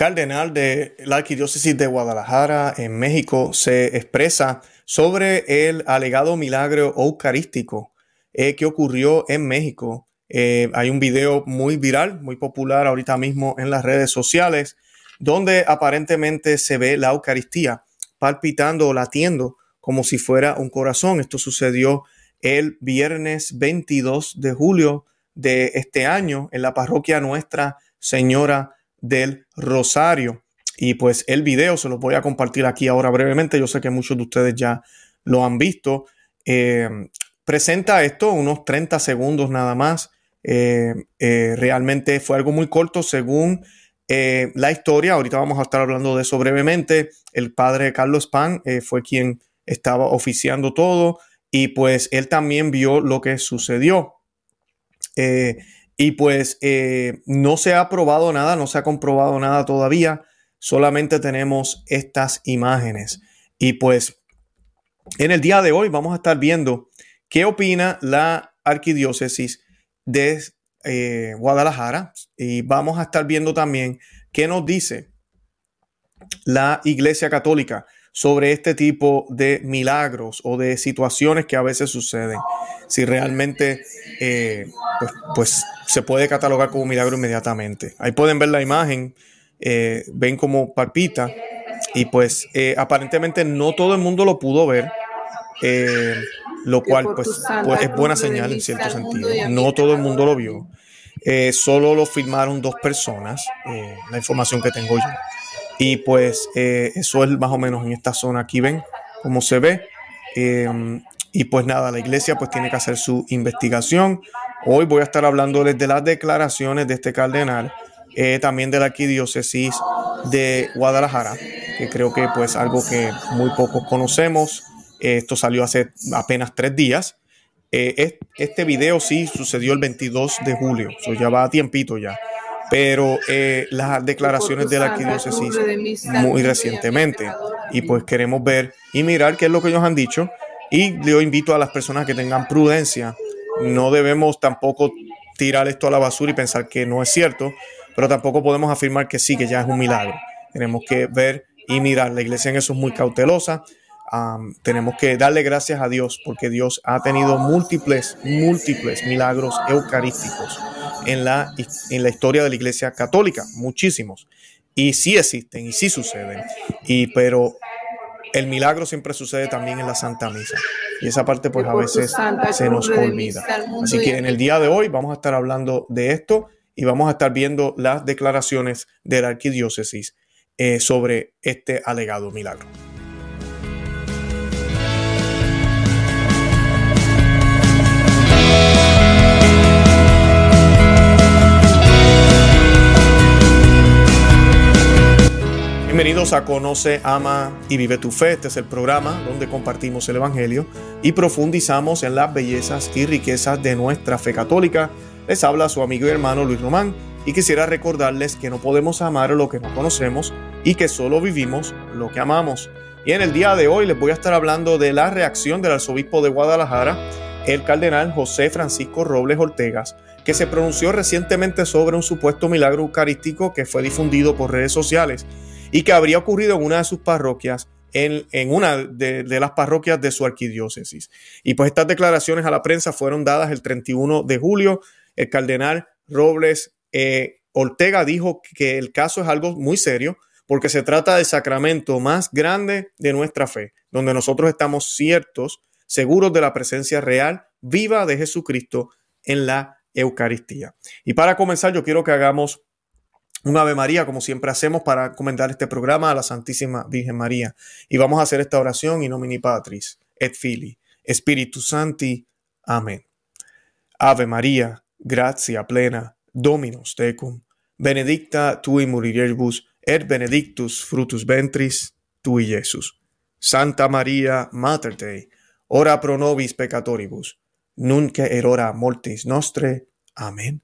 cardenal de la Arquidiócesis de Guadalajara en México se expresa sobre el alegado milagro eucarístico eh, que ocurrió en México. Eh, hay un video muy viral, muy popular ahorita mismo en las redes sociales, donde aparentemente se ve la Eucaristía palpitando o latiendo como si fuera un corazón. Esto sucedió el viernes 22 de julio de este año en la parroquia Nuestra Señora del Rosario. Y pues el video se lo voy a compartir aquí ahora brevemente. Yo sé que muchos de ustedes ya lo han visto. Eh, presenta esto unos 30 segundos nada más. Eh, eh, realmente fue algo muy corto según la historia. Ahorita vamos a estar hablando de eso brevemente. El padre Carlos Pan fue quien estaba oficiando todo y pues él también vio lo que sucedió. Y pues eh, no se ha probado nada, no se ha comprobado nada todavía, solamente tenemos estas imágenes. Y pues en el día de hoy vamos a estar viendo qué opina la arquidiócesis de eh, Guadalajara y vamos a estar viendo también qué nos dice la Iglesia Católica sobre este tipo de milagros o de situaciones que a veces suceden. Si realmente eh, pues, pues, se puede catalogar como milagro inmediatamente. Ahí pueden ver la imagen, eh, ven cómo palpita y pues eh, aparentemente no todo el mundo lo pudo ver. lo cual pues, pues, es buena señal en cierto sentido. No todo el mundo lo vio. solo lo filmaron dos personas, la información que tengo yo. Y pues eh, eso es más o menos en esta zona. Aquí ven cómo se ve. Em, y pues nada, la iglesia pues tiene que hacer su investigación. Hoy voy a estar hablándoles de las declaraciones de este cardenal, eh, también de la arquidiócesis de Guadalajara, que creo que pues algo que muy pocos conocemos. esto salió hace apenas tres días. Eh, este video sí sucedió el 22 de julio, eso ya va a tiempito ya pero eh, las declaraciones de la arquidiócesis muy recientemente. Y pues queremos ver y mirar qué es lo que ellos han dicho. Y yo invito a las personas que tengan prudencia. No debemos tampoco tirar esto a la basura y pensar que no es cierto, pero tampoco podemos afirmar que sí, que ya es un milagro. Tenemos que ver y mirar. La iglesia en eso es muy cautelosa. tenemos que darle gracias a Dios porque Dios ha tenido múltiples, múltiples milagros eucarísticos en la, en la historia de la Iglesia Católica, muchísimos. Y sí existen y sí suceden. Y pero el milagro siempre sucede también en la Santa Misa. Y esa parte pues a veces se nos olvida. Así que en el día de hoy vamos a estar hablando de esto y vamos a estar viendo las declaraciones de la arquidiócesis eh, sobre este alegado milagro. Bienvenidos a Conoce, Ama y Vive tu Fe. Este es el programa donde compartimos el Evangelio y profundizamos en las bellezas y riquezas de nuestra fe católica. Les habla su amigo y hermano Luis Román y quisiera recordarles que no podemos amar lo que no conocemos y que solo vivimos lo que amamos. Y en el día de hoy les voy a estar hablando de la reacción del arzobispo de Guadalajara, el cardenal José Francisco Robles Ortegas, que se pronunció recientemente sobre un supuesto milagro eucarístico que fue difundido por redes sociales y que habría ocurrido en una de sus parroquias, en, una de, las parroquias de su arquidiócesis. Y pues estas declaraciones a la prensa fueron dadas el 31 de julio. El cardenal Robles eh, Ortega dijo que el caso es algo muy serio porque se trata del sacramento más grande de nuestra fe, donde nosotros estamos ciertos, seguros de la presencia real, viva de Jesucristo en la Eucaristía. Y para comenzar, yo quiero que hagamos un Ave María, como siempre hacemos para comentar este programa a la Santísima Virgen María. Y vamos a hacer esta oración in nomine Patris et Fili, Spiritus Santi. Amén. Ave María, gracia plena, Dominus tecum, benedicta tui mulieribus, et benedictus frutus ventris tui, Jesús. Santa María, Mater Dei, ora pro nobis peccatoribus, nunc et hora mortis nostre. Amén.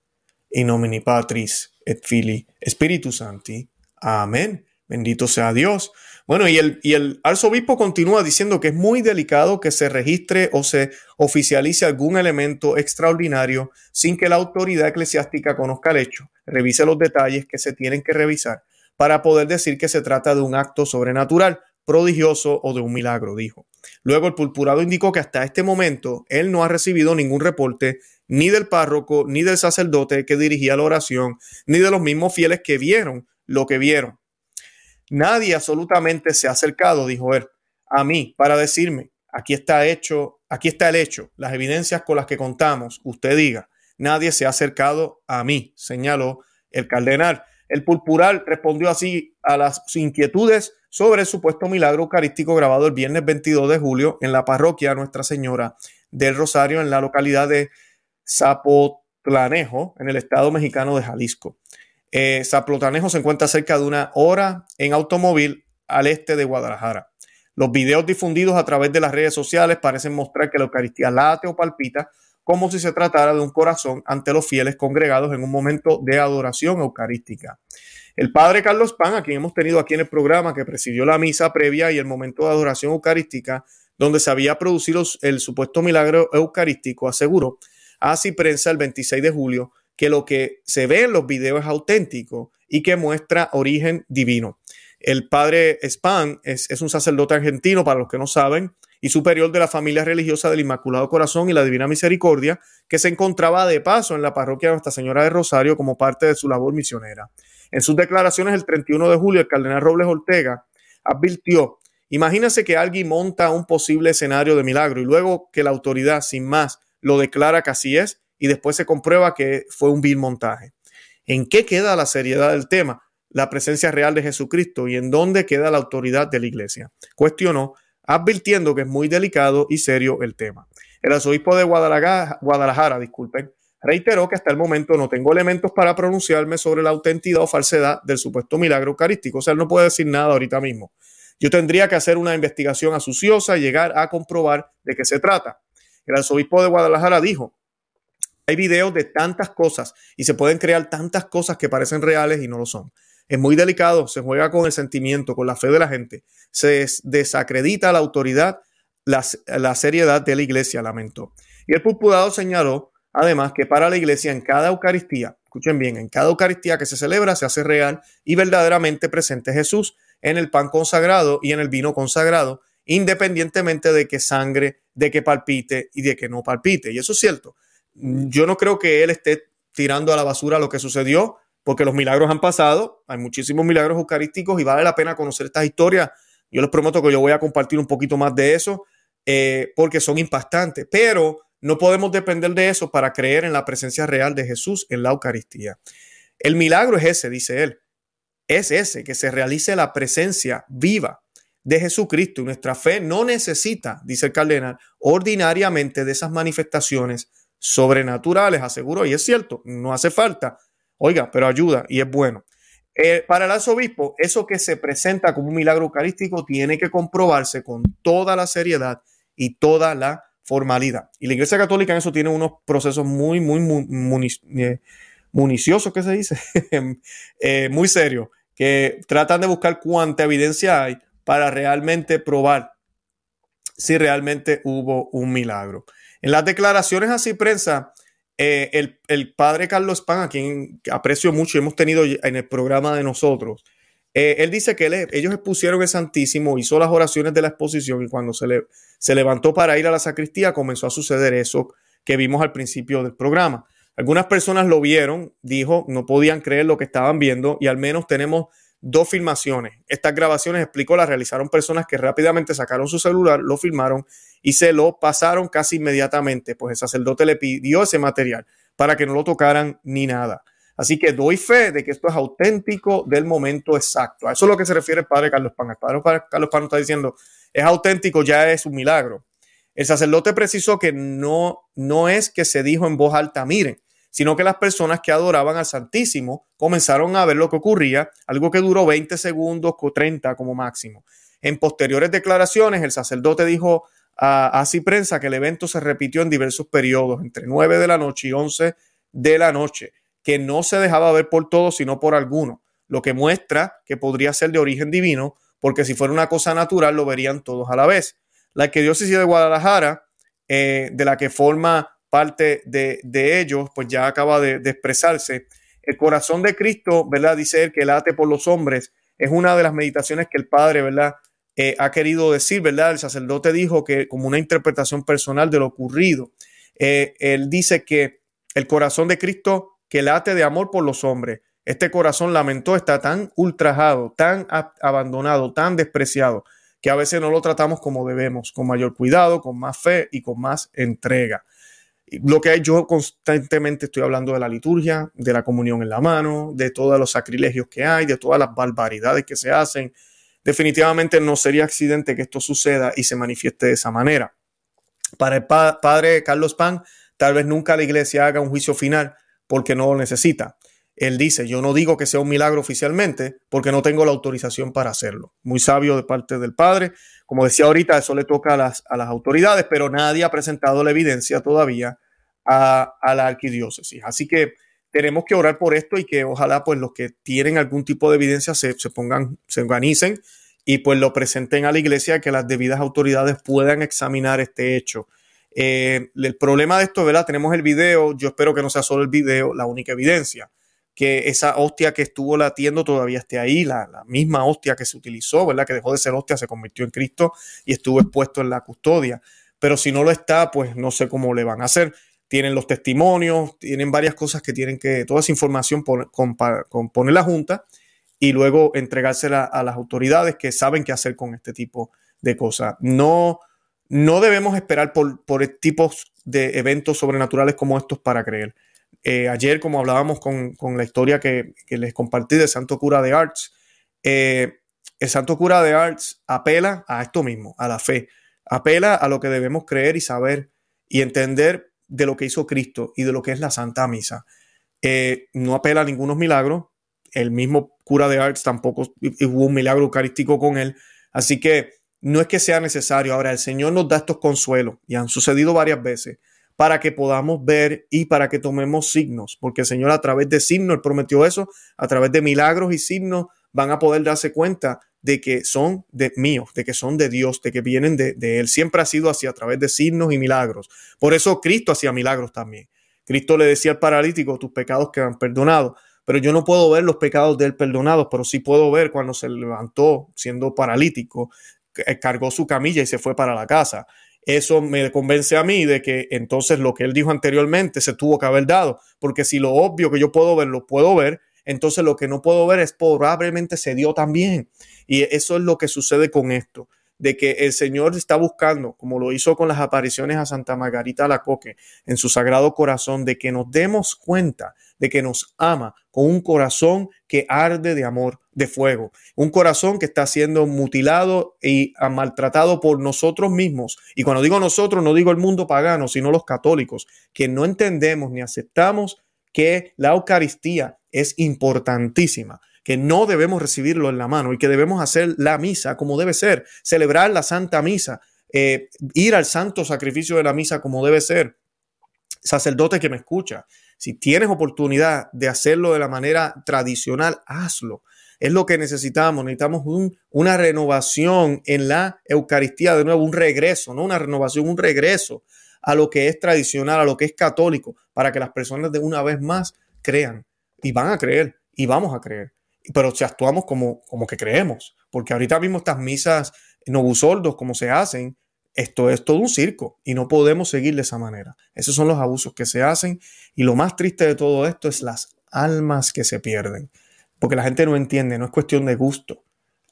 In nomine Patris et Fili, Spiritus Santi. Amén. Bendito sea Dios. Bueno, y el, y el arzobispo continúa diciendo que es muy delicado que se registre o se oficialice algún elemento extraordinario sin que la autoridad eclesiástica conozca el hecho, revise los detalles que se tienen que revisar para poder decir que se trata de un acto sobrenatural, prodigioso o de un milagro, dijo. Luego el purpurado indicó que hasta este momento él no ha recibido ningún reporte ni del párroco, ni del sacerdote que dirigía la oración, ni de los mismos fieles que vieron lo que vieron. Nadie absolutamente se ha acercado, dijo él, a mí para decirme, aquí está hecho, aquí está el hecho, las evidencias con las que contamos, usted diga, nadie se ha acercado a mí, señaló el cardenal. El purpural respondió así a las inquietudes sobre el supuesto milagro eucarístico grabado el viernes 22 de julio en la parroquia Nuestra Señora del Rosario en la localidad de Zapotlanejo, en el estado mexicano de Jalisco. Eh, Zapotlanejo se encuentra cerca de una hora en automóvil al este de Guadalajara. Los videos difundidos a través de las redes sociales parecen mostrar que la Eucaristía late o palpita como si se tratara de un corazón ante los fieles congregados en un momento de adoración eucarística. El padre Carlos Pan, a quien hemos tenido aquí en el programa, que presidió la misa previa y el momento de adoración eucarística, donde se había producido el supuesto milagro eucarístico, aseguró así prensa el 26 de julio que lo que se ve en los videos es auténtico y que muestra origen divino. El padre Span es, un sacerdote argentino, para los que no saben, y superior de la familia religiosa del Inmaculado Corazón y la Divina Misericordia, que se encontraba de paso en la parroquia de Nuestra Señora de Rosario como parte de su labor misionera. En sus declaraciones el 31 de julio, el cardenal Robles Ortega advirtió, imagínese que alguien monta un posible escenario de milagro y luego que la autoridad, sin más, lo declara que así es y después se comprueba que fue un vil montaje. ¿En qué queda la seriedad del tema? La presencia real de Jesucristo y en dónde queda la autoridad de la iglesia. Cuestionó, advirtiendo que es muy delicado y serio el tema. El arzobispo de Guadalajara, Guadalajara disculpen, reiteró que hasta el momento no tengo elementos para pronunciarme sobre la autenticidad o falsedad del supuesto milagro eucarístico. O sea, él no puede decir nada ahorita mismo. Yo tendría que hacer una investigación asuciosa y llegar a comprobar de qué se trata. El arzobispo de Guadalajara dijo, hay videos de tantas cosas y se pueden crear tantas cosas que parecen reales y no lo son. Es muy delicado, se juega con el sentimiento, con la fe de la gente, se desacredita la autoridad, la, la seriedad de la iglesia, lamentó. Y el pupudado señaló, además, que para la iglesia en cada Eucaristía, escuchen bien, en cada Eucaristía que se celebra se hace real y verdaderamente presente Jesús en el pan consagrado y en el vino consagrado, independientemente de que sangre, de que palpite y de que no palpite. Y eso es cierto. Yo no creo que él esté tirando a la basura lo que sucedió, porque los milagros han pasado, hay muchísimos milagros eucarísticos y vale la pena conocer estas historias. Yo les prometo que yo voy a compartir un poquito más de eso, eh, porque son impactantes, pero no podemos depender de eso para creer en la presencia real de Jesús en la Eucaristía. El milagro es ese, dice él, es ese, que se realice la presencia viva de Jesucristo. Y nuestra fe no necesita, dice el cardenal, ordinariamente de esas manifestaciones sobrenaturales, aseguró, y es cierto, no hace falta, oiga, pero ayuda y es bueno. Eh, para el arzobispo, eso que se presenta como un milagro eucarístico tiene que comprobarse con toda la seriedad y toda la formalidad. Y la Iglesia Católica en eso tiene unos procesos muy, muy, muy eh, municiosos, ¿qué se dice? Eh, muy serios, que tratan de buscar cuánta evidencia hay para realmente probar si realmente hubo un milagro. En las declaraciones así prensa, eh, el, padre Carlos Pan, a quien aprecio mucho hemos tenido en el programa de nosotros, eh, él dice que ellos expusieron el Santísimo, hizo las oraciones de la exposición y cuando se, le, se levantó para ir a la sacristía comenzó a suceder eso que vimos al principio del programa. Algunas personas lo vieron, dijo, no podían creer lo que estaban viendo y al menos tenemos dos filmaciones. Estas grabaciones, explicó, las realizaron personas que rápidamente sacaron su celular, lo filmaron y se lo pasaron casi inmediatamente, pues el sacerdote le pidió ese material para que no lo tocaran ni nada. Así que doy fe de que esto es auténtico del momento exacto. A eso es lo que se refiere el padre Carlos Pan. El padre Carlos Pan está diciendo, es auténtico, ya es un milagro. El sacerdote precisó que no, no es que se dijo en voz alta, miren, sino que las personas que adoraban al Santísimo comenzaron a ver lo que ocurría, algo que duró 20 segundos o 30 como máximo. En posteriores declaraciones, el sacerdote dijo a Así Prensa que el evento se repitió en diversos periodos, entre 9 de la noche y 11 de la noche, que no se dejaba ver por todos, sino por algunos, lo que muestra que podría ser de origen divino, porque si fuera una cosa natural lo verían todos a la vez. La arquidiócesis de Guadalajara, eh, de la que forma parte de, ellos, pues ya acaba de, expresarse. el corazón de Cristo, ¿verdad? Dice él que late por los hombres. Es una de las meditaciones que el Padre, ¿verdad? Eh, ha querido decir, ¿verdad? El sacerdote dijo que como una interpretación personal de lo ocurrido. Eh, él dice que el corazón de Cristo que late de amor por los hombres. Este corazón lamentó está tan ultrajado, tan abandonado, tan despreciado, que a veces no lo tratamos como debemos, con mayor cuidado, con más fe y con más entrega. Lo que yo constantemente estoy hablando de la liturgia, de la comunión en la mano, de todos los sacrilegios que hay, de todas las barbaridades que se hacen. Definitivamente no sería accidente que esto suceda y se manifieste de esa manera. Para el padre Carlos Pan, tal vez nunca la iglesia haga un juicio final porque no lo necesita. Él dice, yo no digo que sea un milagro oficialmente porque no tengo la autorización para hacerlo. Muy sabio de parte del Padre. Como decía ahorita, eso le toca a las, autoridades, pero nadie ha presentado la evidencia todavía a, la arquidiócesis. Así que tenemos que orar por esto y que ojalá pues los que tienen algún tipo de evidencia se, se pongan, se organicen y pues lo presenten a la iglesia que las debidas autoridades puedan examinar este hecho. Eh, el problema de esto, ¿verdad? Tenemos el video, yo espero que no sea solo el video la única evidencia que esa hostia que estuvo latiendo todavía esté ahí, la, misma hostia que se utilizó, ¿verdad? Que dejó de ser hostia, se convirtió en Cristo y estuvo expuesto en la custodia. Pero si no lo está, pues no sé cómo le van a hacer. Tienen los testimonios, tienen varias cosas que tienen que, toda esa información poner la Junta y luego entregársela a las autoridades que saben qué hacer con este tipo de cosas. No, no debemos esperar por, por tipos de eventos sobrenaturales como estos para creer. Eh, ayer, como hablábamos con, la historia que, les compartí del Santo Cura de Arts, eh, el Santo Cura de Arts apela a esto mismo, a la fe, apela a lo que debemos creer y saber y entender de lo que hizo Cristo y de lo que es la Santa Misa. Eh, no apela a ningunos milagros, el mismo cura de Arts tampoco hubo un milagro eucarístico con él, así que no es que sea necesario. Ahora, el Señor nos da estos consuelos y han sucedido varias veces para que podamos ver y para que tomemos signos, porque el Señor a través de signos, Él prometió eso, a través de milagros y signos van a poder darse cuenta de que son de míos, de que son de Dios, de que vienen de, Él. Siempre ha sido así a través de signos y milagros. Por eso Cristo hacía milagros también. Cristo le decía al paralítico, tus pecados quedan perdonados. Pero yo no puedo ver los pecados de él perdonados, pero sí puedo ver cuando se levantó siendo paralítico, cargó su camilla y se fue para la casa eso me convence a mí de que entonces lo que él dijo anteriormente se tuvo que haber dado, porque si lo obvio que yo puedo ver lo puedo ver, entonces lo que no puedo ver es probablemente se dio también. Y eso es lo que sucede con esto de que el Señor está buscando, como lo hizo con las apariciones a Santa Margarita la Coque en su sagrado corazón, de que nos demos cuenta de que nos ama con un corazón que arde de amor, de fuego, un corazón que está siendo mutilado y maltratado por nosotros mismos. Y cuando digo nosotros, no digo el mundo pagano, sino los católicos, que no entendemos ni aceptamos que la Eucaristía es importantísima que no debemos recibirlo en la mano y que debemos hacer la misa como debe ser, celebrar la Santa Misa, eh, ir al santo sacrificio de la misa como debe ser. Sacerdote que me escucha, si tienes oportunidad de hacerlo de la manera tradicional, hazlo. Es lo que necesitamos. Necesitamos una renovación en la Eucaristía, de nuevo, un regreso, no una renovación, un regreso a lo que es tradicional, a lo que es católico, para que las personas de una vez más crean y van a creer y vamos a creer pero si actuamos como, como que creemos, porque ahorita mismo estas misas novusoldos, como se hacen, esto es todo un circo y no podemos seguir de esa manera. Esos son los abusos que se hacen y lo más triste de todo esto es las almas que se pierden, porque la gente no entiende, no es cuestión de gusto,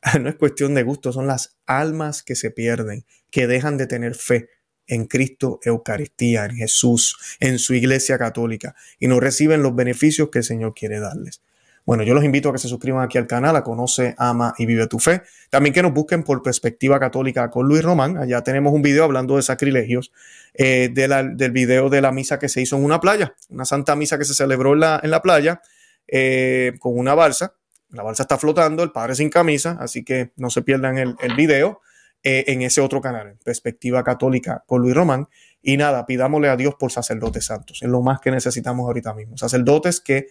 no es cuestión de gusto, son las almas que se pierden, que dejan de tener fe en Cristo, Eucaristía, en Jesús, en su iglesia católica y no reciben los beneficios que el Señor quiere darles. Bueno, yo los invito a que se suscriban aquí al canal, a Conoce, Ama y Vive tu Fe. También que nos busquen por Perspectiva Católica con Luis Román. Allá tenemos un video hablando de sacrilegios, eh, del video de la misa que se hizo en una playa, una santa misa que se celebró en la, en la playa eh, con una balsa. La balsa está flotando, el padre sin camisa, así que no se pierdan el, el video eh, en ese otro canal, Perspectiva Católica con Luis Román. Y nada, pidámosle a Dios por sacerdotes santos. Es lo más que necesitamos ahorita mismo. Sacerdotes que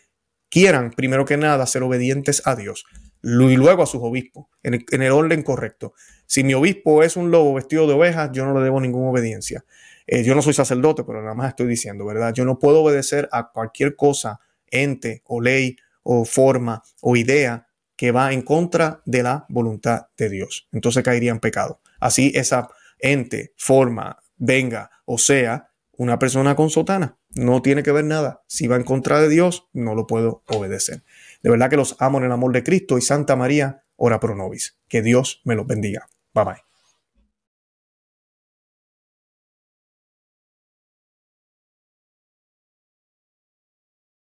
quieran, primero que nada, ser obedientes a Dios y luego a sus obispos, en el, orden correcto. Si mi obispo es un lobo vestido de ovejas, yo no le debo ninguna obediencia. Eh, yo no soy sacerdote, pero nada más estoy diciendo, ¿verdad? Yo no puedo obedecer a cualquier cosa ente o ley o forma o idea que va en contra de la voluntad de Dios. Entonces caería en pecado. Así esa ente, forma, venga o sea una persona con sotana. No tiene que ver nada. Si va en contra de Dios, no lo puedo obedecer. De verdad que los amo en el amor de Cristo y Santa María, ora pro nobis. Que Dios me los bendiga. Bye bye.